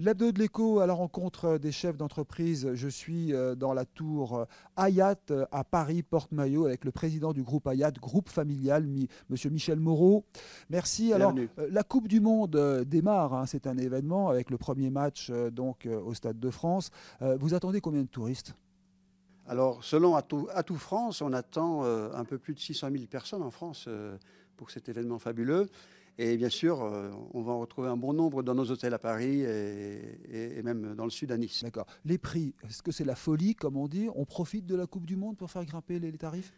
L'hebdo de l'écho à la rencontre des chefs d'entreprise. Je suis euh, dans la tour euh, Hayat euh, à Paris, Porte-Maillot, avec le président du groupe Hayat, groupe familial, mi- monsieur Michel Moreau. Merci. Alors, Bienvenue. la Coupe du Monde démarre. hein, C'est un événement avec le premier match donc au Stade de France. Vous attendez combien de touristes? Alors, selon Atout, Atout France, on attend un peu plus de 600 000 personnes en France pour cet événement fabuleux. Et bien sûr, euh, on va en retrouver un bon nombre dans nos hôtels à Paris et, même dans le sud à Nice. D'accord. Les prix, est-ce que c'est la folie, comme on dit? On profite de la Coupe du Monde pour faire grimper les, les tarifs?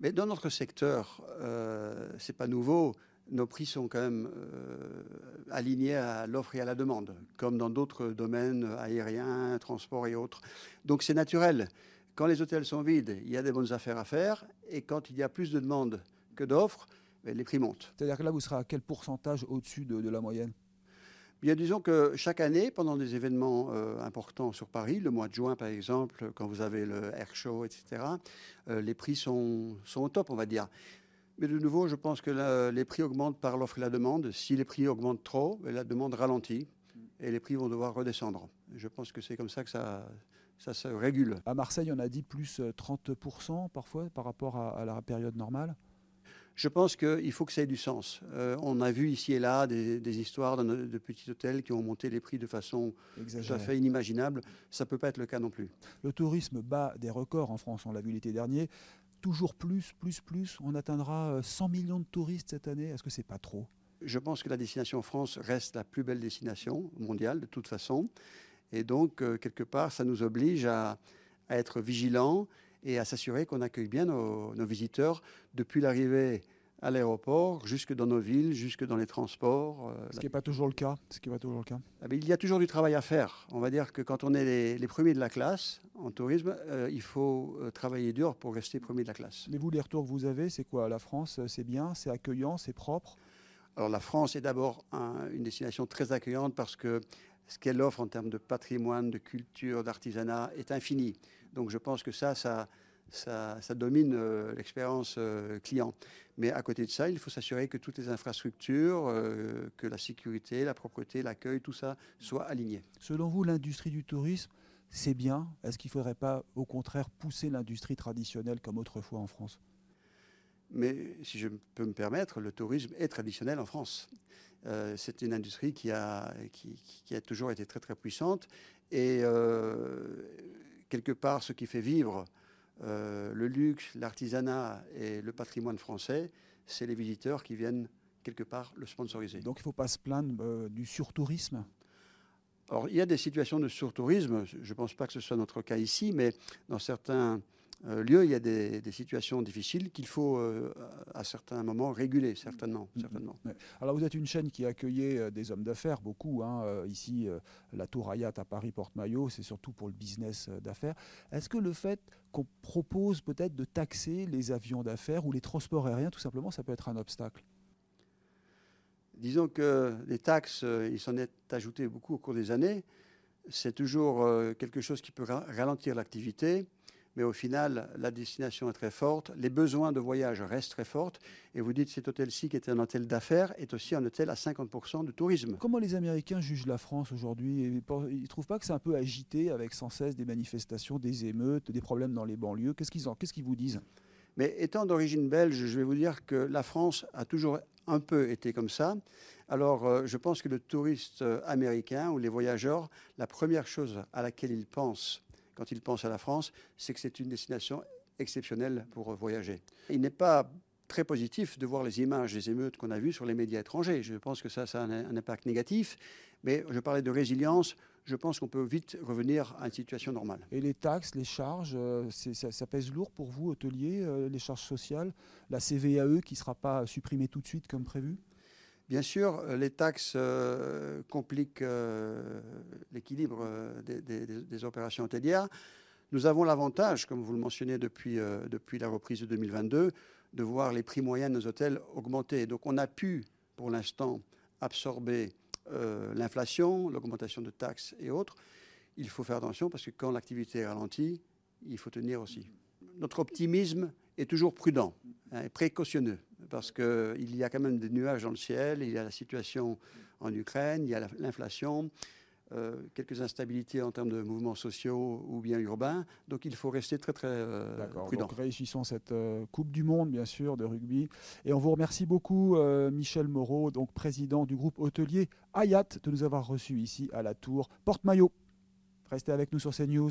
Mais dans notre secteur, euh, c'est pas nouveau. Nos prix sont quand même euh, alignés à l'offre et à la demande, comme dans d'autres domaines aériens, transports et autres. Donc c'est naturel. Quand les hôtels sont vides, il y a des bonnes affaires à faire, et quand il y a plus de demandes que d'offres, les prix montent. C'est-à-dire que là, vous serez à quel pourcentage au-dessus de, de la moyenne? Bien, disons que chaque année, pendant des événements euh, importants sur Paris, le mois de juin par exemple, quand vous avez le Air Show, etc., euh, les prix sont, sont au top, on va dire. Mais de nouveau, je pense que la- les prix augmentent par l'offre et la demande. Si les prix augmentent trop, ben, la demande ralentit et les prix vont devoir redescendre. Je pense que c'est comme ça que ça, ça se régule. À Marseille, on a dit plus euh, 30% parfois par rapport à, à la période normale? Je pense qu'il faut que ça ait du sens. Euh, on a vu ici et là des, des histoires de, de petits hôtels qui ont monté les prix de façon tout à fait inimaginable. Ça ne peut pas être le cas non plus. Le tourisme bat des records en France, on l'a vu l'été dernier. Toujours plus, plus, plus. On atteindra euh, 100 millions de touristes cette année. Est-ce que c'est pas trop? Je pense que la destination France reste la plus belle destination mondiale de toute façon. Et donc, euh, quelque part, ça nous oblige à, à être vigilants et à s'assurer qu'on accueille bien nos, nos visiteurs depuis l'arrivée à l'aéroport, jusque dans nos villes, jusque dans les transports. euh, Ce qui n'est pas toujours le cas. Ce qui est pas toujours le cas. ah ben, Il y a toujours du travail à faire. On va dire que quand on est les, les premiers de la classe en tourisme, euh, il faut euh, travailler dur pour rester premier de la classe. Mais vous, les retours que vous avez, c'est quoi? La France, c'est bien, c'est accueillant, c'est propre? Alors la France est d'abord un- une destination très accueillante parce que ce qu'elle offre en termes de patrimoine, de culture, d'artisanat est infini. Donc je pense que ça, ça, domine euh, l'expérience euh, client. Mais à côté de ça, il faut s'assurer que toutes les infrastructures, euh, que la sécurité, la propreté, l'accueil, tout ça soit aligné. Selon vous, l'industrie du tourisme, c'est bien? Est-ce qu'il ne faudrait pas, au contraire, pousser l'industrie traditionnelle comme autrefois en France? Mais si je peux me permettre, le tourisme est traditionnel en France. Euh, c'est une industrie qui a, qui, qui a toujours été très très puissante et euh, quelque part ce qui fait vivre euh, le luxe, l'artisanat et le patrimoine français, c'est les visiteurs qui viennent quelque part le sponsoriser. Donc il ne faut pas se plaindre du surtourisme? Alors, il y a des situations de surtourisme. Je ne pense pas que ce soit notre cas ici, mais dans certains euh, lieux, il y a des, des situations difficiles qu'il faut, euh, à certains moments, réguler, certainement. Mhm. certainement. Alors vous êtes une chaîne qui accueillait euh, des hommes d'affaires, beaucoup. hein, ici, la Tour Hayat à Paris Porte-Maillot, c'est surtout pour le business d'affaires. Est-ce que le fait qu'on propose peut-être de taxer les avions d'affaires ou les transports aériens, tout simplement, ça peut être un obstacle? Disons que les taxes, il s'en est ajouté beaucoup au cours des années. C'est toujours quelque chose qui peut ra- ralentir l'activité, mais au final, la destination est très forte, les besoins de voyage restent très forts. Et vous dites cet hôtel-ci, qui est un hôtel d'affaires, est aussi un hôtel à 50% de tourisme. Comment les Américains jugent la France aujourd'hui? Ils ne trouvent pas que c'est un peu agité avec sans cesse des manifestations, des émeutes, des problèmes dans les banlieues? Qu'est-ce qu'ils en- qu'est-ce qu'ils vous disent? Mais étant d'origine belge, je vais vous dire que la France a toujours un peu été comme ça. Alors, euh, je pense que le touriste euh, américain ou les voyageurs, la première chose à laquelle ils pensent quand ils pensent à la France, c'est que c'est une destination exceptionnelle pour voyager. Il n'est pas très positif de voir les images des émeutes qu'on a vues sur les médias étrangers. Je pense que ça, ça a un, impact négatif. Mais je parlais de résilience. Je pense qu'on peut vite revenir à une situation normale. Et les taxes, les charges, euh, ça, ça pèse lourd pour vous, hôteliers, euh, les charges sociales La CVAE qui ne sera pas supprimée tout de suite comme prévu? Bien sûr, les taxes compliquent l'équilibre des, opérations hôtelières. Nous avons l'avantage, comme vous le mentionnez depuis, depuis la reprise de 2022, de voir les prix moyens de nos hôtels augmenter. Donc on a pu, pour l'instant, absorber l'inflation, l'augmentation de taxes et autres. Il faut faire attention parce que quand l'activité ralentit, il faut tenir aussi. Notre optimisme est toujours prudent hein, précautionneux parce qu'il y a quand même des nuages dans le ciel, il y a la situation en Ukraine, il y a l'inflation, euh, quelques instabilités en termes de mouvements sociaux ou bien urbains. Donc il faut rester très très euh, prudent. Donc réussissons cette euh, Coupe du Monde, bien sûr, de rugby. Et on vous remercie beaucoup, Michel Moreau, donc président du groupe hôtelier Hayat, de nous avoir reçus ici à la Tour Porte-Maillot. Restez avec nous sur CNews.